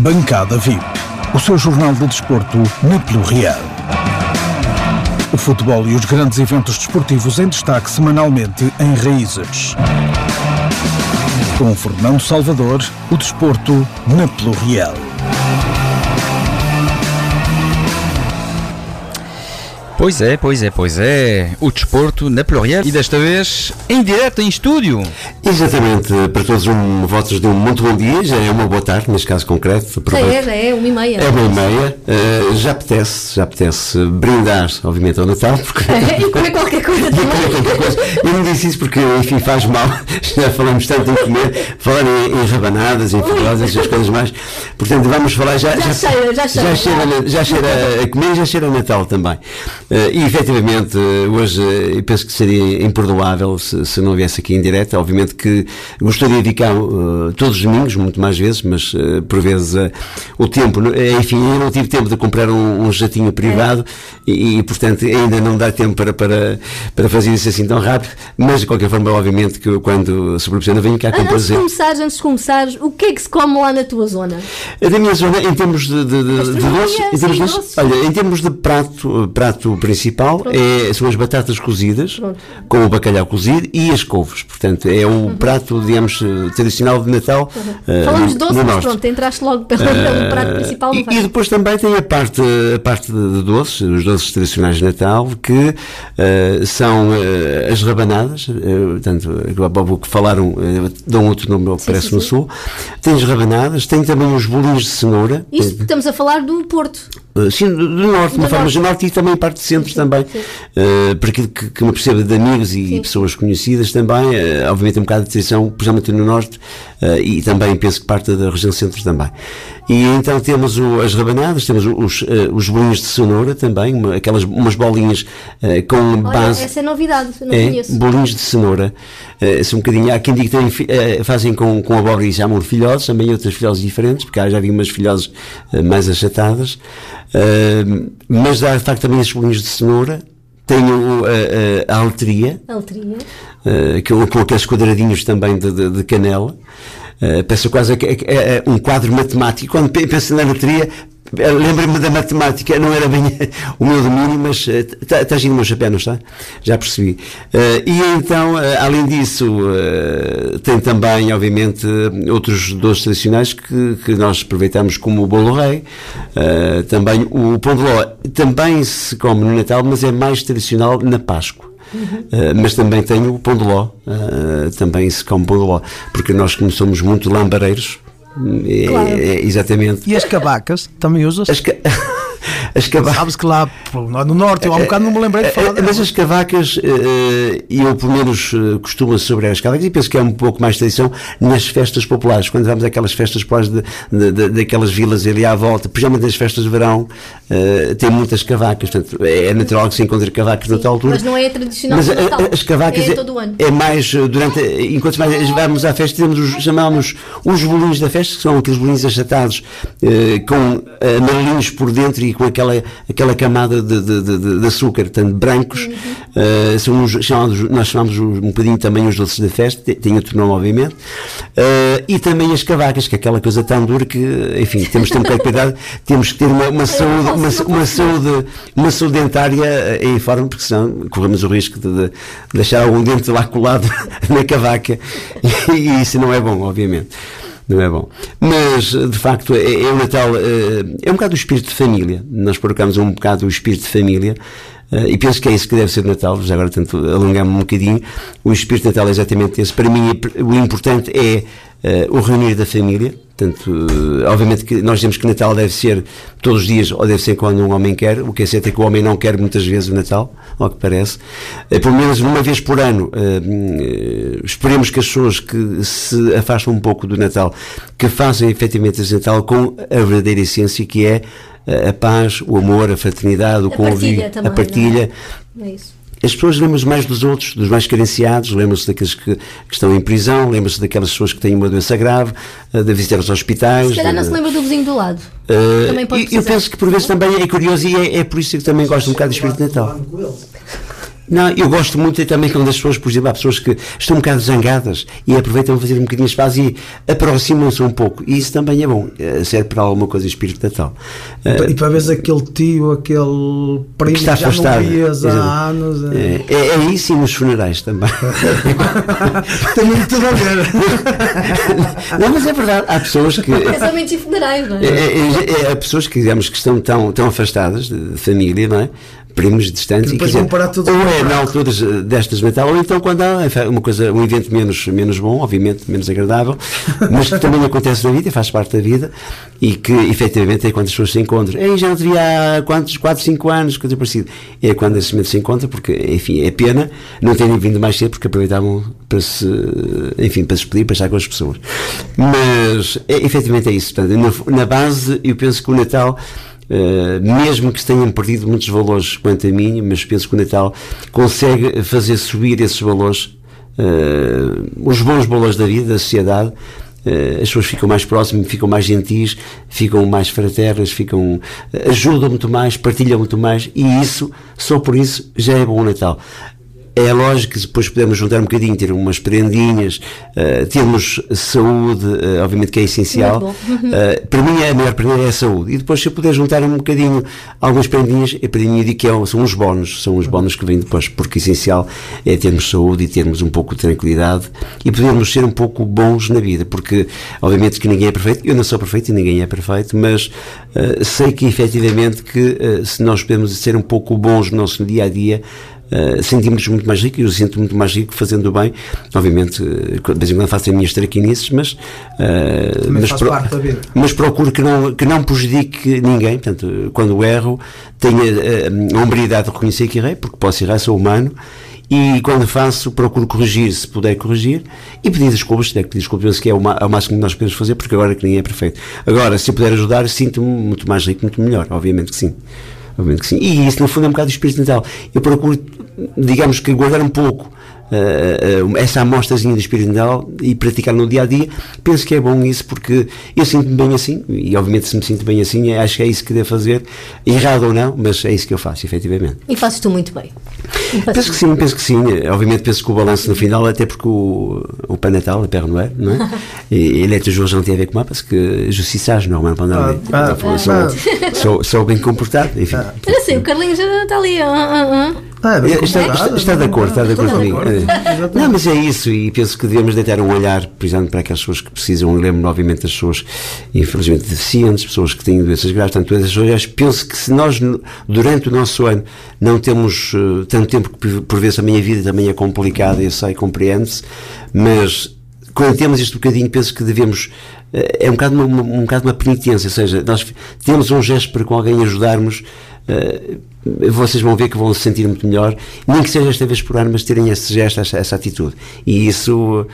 Bancada VIP, o seu jornal de desporto na Pelo Real. O futebol e os grandes eventos desportivos em destaque semanalmente em Raízes. Com Fernando Salvador, o desporto na Pelo Pois é, pois é, pois é. O desporto na Pluriel e desta vez em direto, em estúdio. Exatamente, para todos um votos de um muito bom dia, já é uma boa tarde, neste caso concreto. Já é, já é, uma e meia. É uma e meia. Uh, já apetece, já apetece brindar, obviamente, ao Natal. Porque... e comer qualquer coisa também. coisa. Eu não disse isso porque, enfim, faz mal. Já falamos tanto em comer, falar em, em rabanadas, em filosas, as coisas mais. Portanto, vamos falar já. Já, já cheira, já cheira. Já cheira, já cheira a comer e já cheira a Natal também. Uh, e efetivamente, hoje eu penso que seria imperdoável se, se, não viesse aqui em direto. Obviamente que gostaria de cá uh, todos os domingos, muito mais vezes, mas uh, por vezes uh, o tempo, enfim, eu não tive tempo de comprar um, um jatinho privado é. e, e, portanto, ainda não dá tempo para, para, para fazer isso assim tão rápido. Mas de qualquer forma, obviamente que quando se proporciona, venho cá com antes prazer. De começar, antes de começar, o que é que se come lá na tua zona? Da minha zona, em termos de, de, de, de doce, em termos olha, em termos de prato, prato principal é, são as batatas cozidas, Pronto. com o bacalhau cozido e as couves. Portanto, é o uhum. prato, digamos, tradicional de Natal. Uhum. Uh, Falamos de doce, mas pronto, entraste logo pelo, pelo prato principal. E, e, depois também tem a parte, a parte de doces, os doces tradicionais de Natal, que uh, são uh, as rabanadas, portanto, o que falaram, dão outro nome que parece sim, no sim. Sul. Tem as rabanadas, tem também os bolinhos de cenoura. Isto estamos a falar do Porto. Sim, do, do norte, de uma forma geral, e também parte de centro sim, também. Uh, para aquilo que, que me perceba de amigos e sim. pessoas conhecidas também, uh, obviamente um bocado de decisão, principalmente no norte, uh, e também penso que parte da região centro também. E então temos o, as rabanadas, temos os, os bolinhos de cenoura também, uma, aquelas umas bolinhas com Olha, base. Essa é novidade, não é, conheço. Bolinhos de cenoura, uh, um bocadinho. Há quem diga que tem, fazem com, com abóbora e chamam de filhoses, também outras filhoses diferentes, porque há já vi umas filhoses mais achatadas. Uh, mas há de facto também esses bolinhos de cenoura. Tenho uh, uh, a alteria, alteria. Uh, com, com aqueles quadradinhos também de, de, de canela. Uh, penso quase que é, é, é, um quadro matemático. Quando penso na loteria, Lembro-me da matemática, não era bem o meu domínio, mas está, está o meu chapéu, não está? Já percebi. Uh, e então, uh, além disso, uh, tem também, obviamente, outros doces tradicionais que, que nós aproveitamos, como o bolo rei, também o pão de ló. Também se come no Natal, mas é mais tradicional na Páscoa. Uhum. mas também tem o pão de ló, também se come pão de ló, porque nós, como somos muito lambareiros, claro. é, exatamente. E as cavacas também usas? As ca... As cavacas. Sabes que lá no norte, eu há um bocado não me lembrei de falar. Mas delas. as cavacas, eh, e eu pelo menos eh, costumo sobre as cavacas, e penso que é um pouco mais tradição nas festas populares, quando vamos àquelas festas populares de, de, de, daquelas vilas ali à volta, principalmente nas festas de verão, tem muitas cavacas, portanto é natural que se encontre cavacas na tal altura. Mas não é tradicional mas Natal. as cavacas é, todo ano. é mais durante, enquanto mais vamos à festa, temos os, chamamos os bolinhos da festa, que são aqueles bolinhos achatados uh, com amarelinhos por dentro e com aquela, aquela camada de, de, de, de açúcar, portanto, brancos, uhum. uh, são os, chamados, nós chamamos um bocadinho também os doces da festa, tem outro nome, obviamente, uh, e também as cavacas, que é aquela coisa tão dura que, enfim, temos que ter um de cuidado, temos que ter uma, uma saúde, uma, uma, saúde, uma saúde dentária em forma, porque senão corremos o risco de, deixar algum dente lá colado na cavaca, e, e isso não é bom, obviamente não é bom. Mas, de facto, é, é o Natal, é, é um bocado o espírito de família. Nós procuramos um bocado o espírito de família. Uh, e penso que é isso que deve ser Natal, já agora tanto alongar-me um bocadinho. O espírito de Natal é exatamente esse. Para mim, o importante é uh, o reunir da família. Portanto, uh, obviamente que nós temos que Natal deve ser todos os dias, ou deve ser quando um homem quer. O que é certo é que o homem não quer muitas vezes o Natal, ao que parece. pelo menos uma vez por ano, esperemos que as pessoas que se afastam um pouco do Natal, que façam efetivamente esse Natal com a verdadeira essência que é a paz, o amor, a fraternidade, o convívio, a partilha. É? é isso. As pessoas lembram-se mais dos outros, dos mais carenciados, lembram-se daqueles que, que, estão em prisão, lembram-se daquelas pessoas que têm uma doença grave, uh, de visitar os hospitais. Se calhar não se lembra do vizinho do lado. Uh, também pode eu penso que por vezes também é curioso e é, é por isso que também gosto um bocado do espírito Natal. Não, eu gosto muito também quando as pessoas, por exemplo, há pessoas que estão um bocado zangadas e aproveitam para fazer um bocadinho de espaço e aproximam-se um pouco. E isso também é bom, eh, serve para alguma coisa espírito natal. E para ver aquele tio, aquele primo que está já não afastado. vias há anos. É, é, é isso e nos funerais também. Tem muito tudo a ver. não, mas é verdade, há pessoas que. Casamentos e funerais, não É, é? é, é, há pessoas que, digamos, que estão tão, tão afastadas de, de família, não é? Primos distantes, e depois quer vão parar tudo ou é na eh, destas de Natal, ou então quando há uma coisa, um evento menos, menos bom, obviamente menos agradável, mas que também acontece na vida faz parte da vida, e que efetivamente é quando as pessoas se encontram. Ei, já não te vi há quantos, 4, 5 anos, coisa parecida. É quando esse momento se encontra, porque, enfim, é pena não terem vindo mais cedo, porque aproveitavam para se, enfim, para se despedir, para estar com as pessoas. Mas, é, efetivamente é isso. Portanto, na, na base, eu penso que o Natal. Uh, mesmo que tenham perdido muitos valores quanto a mim, mas penso que o Natal consegue fazer subir esses valores, uh, os bons valores da vida, da sociedade. Uh, as pessoas ficam mais próximas, ficam mais gentis, ficam mais fraternas, ficam, ajudam muito mais, partilham muito mais, e isso, só por isso, já é bom o Natal. É lógico que depois podemos juntar um bocadinho, ter umas prendinhas, uh, termos saúde, uh, obviamente que é essencial. Uh, para mim, a maior prenda é a saúde. E depois, se eu puder juntar um bocadinho algumas prendinhas, é para mim, eu digo que é, são os bónus, são os bónus que vêm depois, porque o essencial é termos saúde e termos um pouco de tranquilidade e podermos ser um pouco bons na vida, porque, obviamente, que ninguém é perfeito, eu não sou perfeito e ninguém é perfeito, mas sei que, efetivamente, que se nós podemos ser um pouco bons no nosso dia a dia, Uh, sentimos-nos muito mais ricos, eu sinto muito mais rico fazendo bem. Obviamente, uh, de vez em quando faço as minhas traquinices, mas, uh, mas, vida. mas procuro que não, que não prejudique ninguém. Portanto, quando erro, tenha a hombridade de reconhecer que errei, porque posso errar, sou humano. E quando faço, procuro corrigir se puder corrigir e pedir desculpas, se der que pedir desculpas, penso que é o, é o máximo que nós podemos fazer, porque agora que ninguém é perfeito. Agora, se eu puder ajudar, sinto-me muito mais rico, muito melhor, obviamente que sim. Obviamente que sim. E isso, no fundo, é um bocado do espírito natal. Eu procuro, digamos que, guardar um pouco essa amostrazinha do espírito natal e praticar no dia a dia. Penso que é bom isso, porque eu sinto-me bem assim, e obviamente, se me sinto bem assim, acho que é isso que devo fazer, errado ou não, mas é isso que eu faço, efetivamente. E fazes tu muito bem. Penso que sim, penso que sim. Obviamente, penso que o balanço no final, até porque o, o Pai Natal, a Père Noël, não é? E ele é toujours gentil avec moi, parce que je suis sage, normalement, pendant Ah, ah, então, sou, sou, sou bem comportado, enfim. Eu sei, o Carlinhos já está ali. ah, ah, ah. Ah, é Está, está, de acordo, está de acordo comigo. É. Não, mas é isso, e penso que devemos deitar um olhar, por exemplo, para aquelas pessoas que precisam. Eu lembro, obviamente, das pessoas, infelizmente, deficientes, pessoas que têm doenças graves, tanto essas pessoas. Penso que se nós, durante o nosso ano, não temos eh, tanto tempo que, por- por vezes, a minha vida também é complicada, eu sei, compreende-se, mas quando temos este bocadinho, penso que devemos. eh, É um bocado uma, uma- um bocado uma penitência, ou seja, nós temos um gesto para com alguém ajudarmos. Eh, vocês vão ver que vão se sentir muito melhor, nem que seja esta vez por ano, mas terem esse gesto, essa, essa atitude. E isso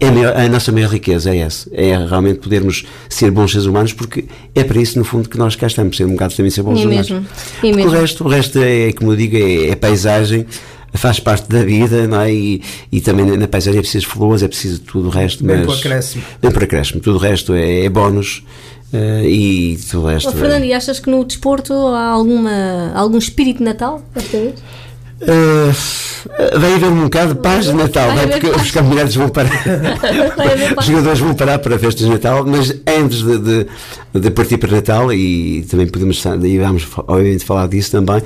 é a, maior- a nossa maior riqueza, é essa. É realmente podermos ser bons seres humanos, porque é para isso, no fundo, que nós cá estamos, ser um bocado também ser bons É humanos. mesmo, é Porque mesmo. O resto, o resto é, como eu digo, é, é paisagem, faz parte da vida, não é? E, e também na paisagem é preciso flores, é preciso tudo o resto. Bem mas, para acréscimo. Bem para acréscimo. Tudo o resto é, é bónus eh, e tudo. Oh, Fernando, e achas que no desporto há alguma, algum espírito Natal? vez? Uh, vai haver um bocado de paz de Natal, Vai não é? porque paz. os campeonatos vão parar. Os jogadores vão parar para festas de Natal, mas antes de, de, de partir para Natal, e também podemos, e vamos obviamente falar disso também,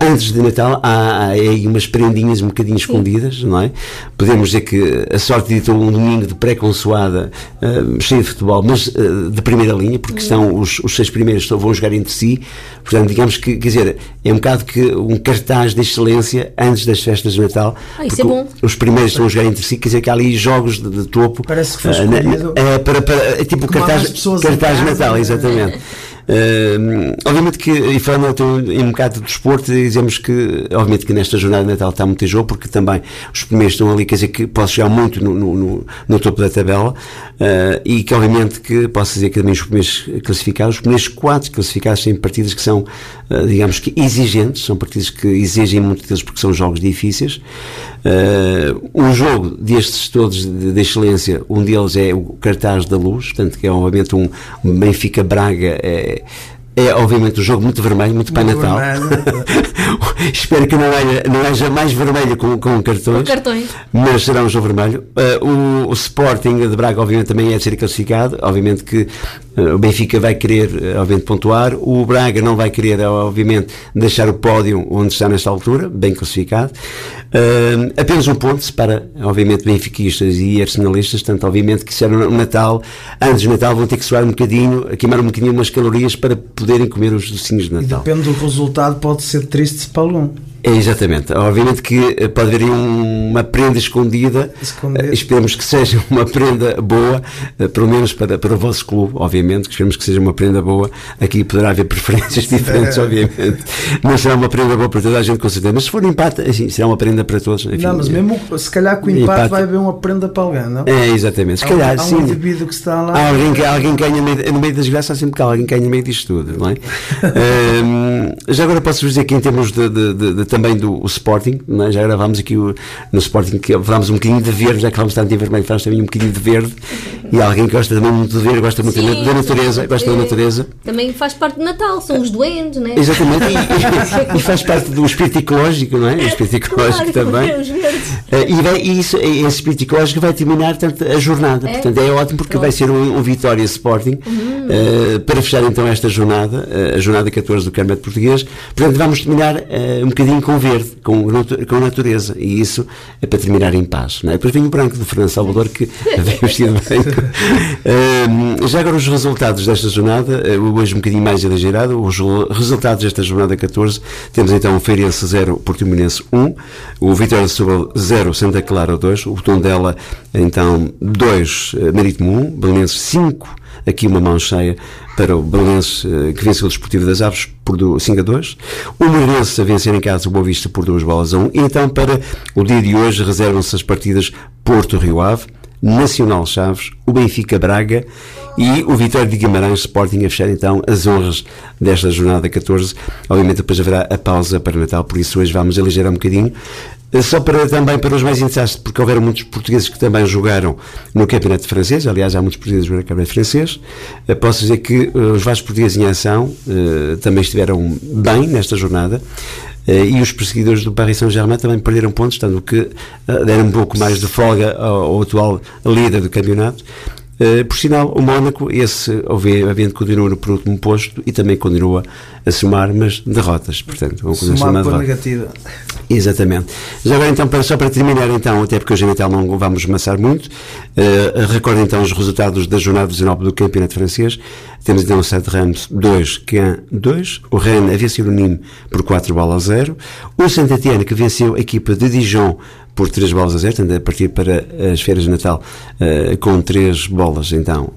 antes de Natal há, há aí umas prendinhas um bocadinho escondidas, não é? Podemos dizer que a sorte editou um domingo de pré-consoada uh, cheio de futebol, mas uh, de primeira linha, porque estão os, os seis primeiros estão- vão jogar entre si, portanto, digamos que, quer dizer, é um bocado que um cartaz de excelência antes das festas de Natal. Ah, isso é bom. Os primeiros estão a jogar entre si, quer dizer que há ali jogos de, de topo. Parece que foi ah, na- escolhido é, para, para, é tipo cartaz, cartaz de Natal, né? exatamente. Uh, obviamente que, e falando em um bocado de desporto, dizemos que, obviamente que nesta jornada de Natal está muito em jogo, porque também os primeiros estão ali, quer dizer que posso chegar muito no, no, no, no topo da tabela, uh, e que obviamente que posso dizer que também os primeiros classificados, os primeiros quatro classificados têm partidas que são, uh, digamos que exigentes, são partidas que exigem muito deles porque são jogos difíceis. Uh, um jogo destes todos de, de excelência, um deles é o cartaz da luz, portanto que é obviamente um, um Benfica Braga, é, é obviamente um jogo muito vermelho, muito Pai Muito Natal. Espero que não haja, não haja mais vermelho com, com cartões. Com cartões. Mas será um jogo vermelho. Uh, o, o Sporting de Braga, obviamente, também é de ser classificado. Obviamente que uh, o Benfica vai querer, uh, obviamente, pontuar. O Braga não vai querer, obviamente, deixar o pódio onde está nesta altura, bem classificado. Uh, apenas um ponto separa, obviamente, benfiquistas e arsenalistas. Portanto, obviamente, que será no Natal, antes do Natal, vão ter que suar um bocadinho, queimar um bocadinho umas calorias para poderem comer os docinhos de E Natal. depende do resultado, pode ser triste para algum. É, exatamente. Obviamente que eh, pode haver aí um- uma prenda escondida. Escondida. Eh, esperemos que seja uma prenda boa, eh, pelo menos para, para o vosso clube, obviamente. que Esperemos que seja uma prenda boa. Aqui poderá haver preferências diferentes, obviamente. Mas será uma prenda boa para toda a gente, com certeza. Mas se for empate, assim, será uma prenda para todos. Enfim, não, mas mesmo se calhar com o empate, Empate. vai haver uma prenda para alguém, não? É, exatamente. Se Há um- calhar, há um sim. indivíduo que está lá. Há alguém, que, alguém ganha no meio, no meio das graças, há sempre que alguém ganha no meio disto tudo, não é? Ahm, já agora posso dizer que em termos de- de- de- também do Sporting, não é? já gravámos aqui o- no Sporting que falámos um bocadinho de verde, já que falamos tanto em vermelho, falámos também um bocadinho de verde, e alguém que gosta também muito de verde, gosta muito Sim, da natureza, gosta da natureza. Também faz parte do Natal, são os doentes, né? Exatamente, e, e faz parte do espírito ecológico, não é? O espírito ecológico Claro, também. Eh, e, vai, e isso, esse espírito ecológico vai terminar portanto, a jornada. É? Portanto, é ótimo porque vai ser um, um Vitória Sporting eh, para fechar então esta jornada, eh, a jornada 14 do Campeonato Português. Portanto, vamos terminar eh, um bocadinho com verde, com, com natureza. E isso é para terminar em paz. Não é? Depois vem o branco do Fernando Salvador que vem vestido de. Eh, já agora os resultados desta jornada, hoje um bocadinho mais exagerado, os re- resultados desta jornada 14, temos então o Feirense 0, Portimonense 1, o Vitória de Setúbal 0, Santa Clara 2, o Tondela então 2, eh, Marítimo 1, Belenenses 5, aqui uma mão cheia para o Belenenses eh, que venceu o Desportivo das Aves por do- 5 a 2, o Moreirense a vencer em casa o Boa Vista por 2 bolas a 1, e então para o dia de hoje reservam-se as partidas Porto-Rio Ave, Nacional Chaves, o Benfica Braga e o Vitória de Guimarães Sporting a fechar então as honras desta jornada 14. Obviamente depois haverá a pausa para Natal, por isso hoje vamos aligerar um bocadinho. Só para também para os mais interessados, porque houveram muitos portugueses que também jogaram no Campeonato Francês, aliás, há muitos portugueses no Campeonato Francês. Eh, Posso dizer que eh, os vários portugueses em ação eh, também estiveram bem nesta jornada. E os perseguidores do Paris Saint-Germain também perderam pontos, tanto que deram um pouco mais de folga ao, ao atual líder do campeonato. Eh, por sinal, o Mónaco, esse obviamente continua no penúltimo posto e também continua a somar, mas derrotas, portanto, vão continuar a Somado somar pela derrotas. negativa. Exatamente. Já agora então, para, só para terminar então, até porque hoje em Natal não vamos amassar muito, eh, recordem então os resultados da jornada 19 do Campeonato Francês. Temos então o Reims 2, Caen 2, o Rennes a vencer o Nîmes por 4 bolas a 0, o Saint-Étienne que venceu a equipa de Dijon por 3 bolas a 0, portanto a partir para as férias de Natal eh, com 3 bolas então,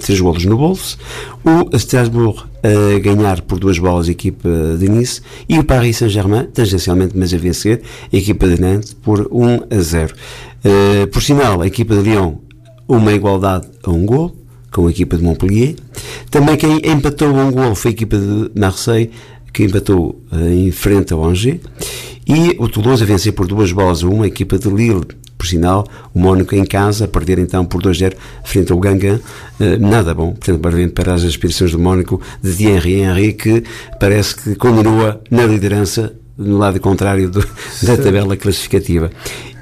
3 golos no bolso, o Strasbourg a ganhar por duas bolas a equipa de Nice e o Paris Saint-Germain, tangencialmente, mas a vencer a equipa de Nantes por 1 a 0. Eh, por sinal, a equipa de Lyon, uma igualdade a um gol com a equipa de Montpellier. Também quem empatou um gol foi a equipa de Marseille, que empatou eh, em frente ao Angers. E o Toulouse a vencer por duas bolas a uma, a equipa de Lille. Por sinal, o Mónaco em casa a perder então por 2-0 frente ao Gangan. Eh, nada bom, portanto, para, as aspirações do Mónaco de Thierry Henry, que parece que continua na liderança no lado contrário do- da tabela classificativa.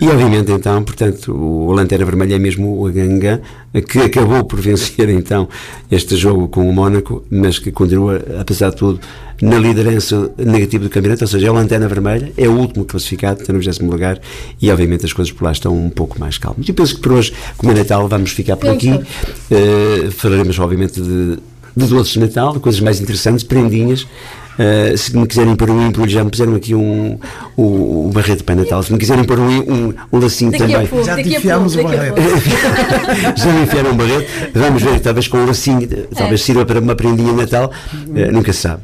E obviamente então, portanto, o Lanterna Vermelha é mesmo o Gangan, que acabou por vencer então este jogo com o Mónaco, mas que continua, apesar de tudo, na liderança negativa do campeonato, ou seja, é o Lanterna Vermelha, é o último classificado, está no 20 lugar, e obviamente as coisas por lá estão um pouco mais calmas. Eu penso que por hoje, como é Natal, vamos ficar por aqui. Eh, falaremos obviamente de, de doces de Natal, de coisas mais interessantes, prendinhas. Uh, se me quiserem pôr um embrulho, já me puseram aqui um, um, um barreto de Pai Natal. Se me quiserem pôr um, um, um lacinho Daqui também, pouco, Já a enfiámos o barreto. já me enfiaram um barreto. Vamos ver, talvez com um lacinho, talvez sirva para uma prendinha de Natal, Uh, nunca se sabe.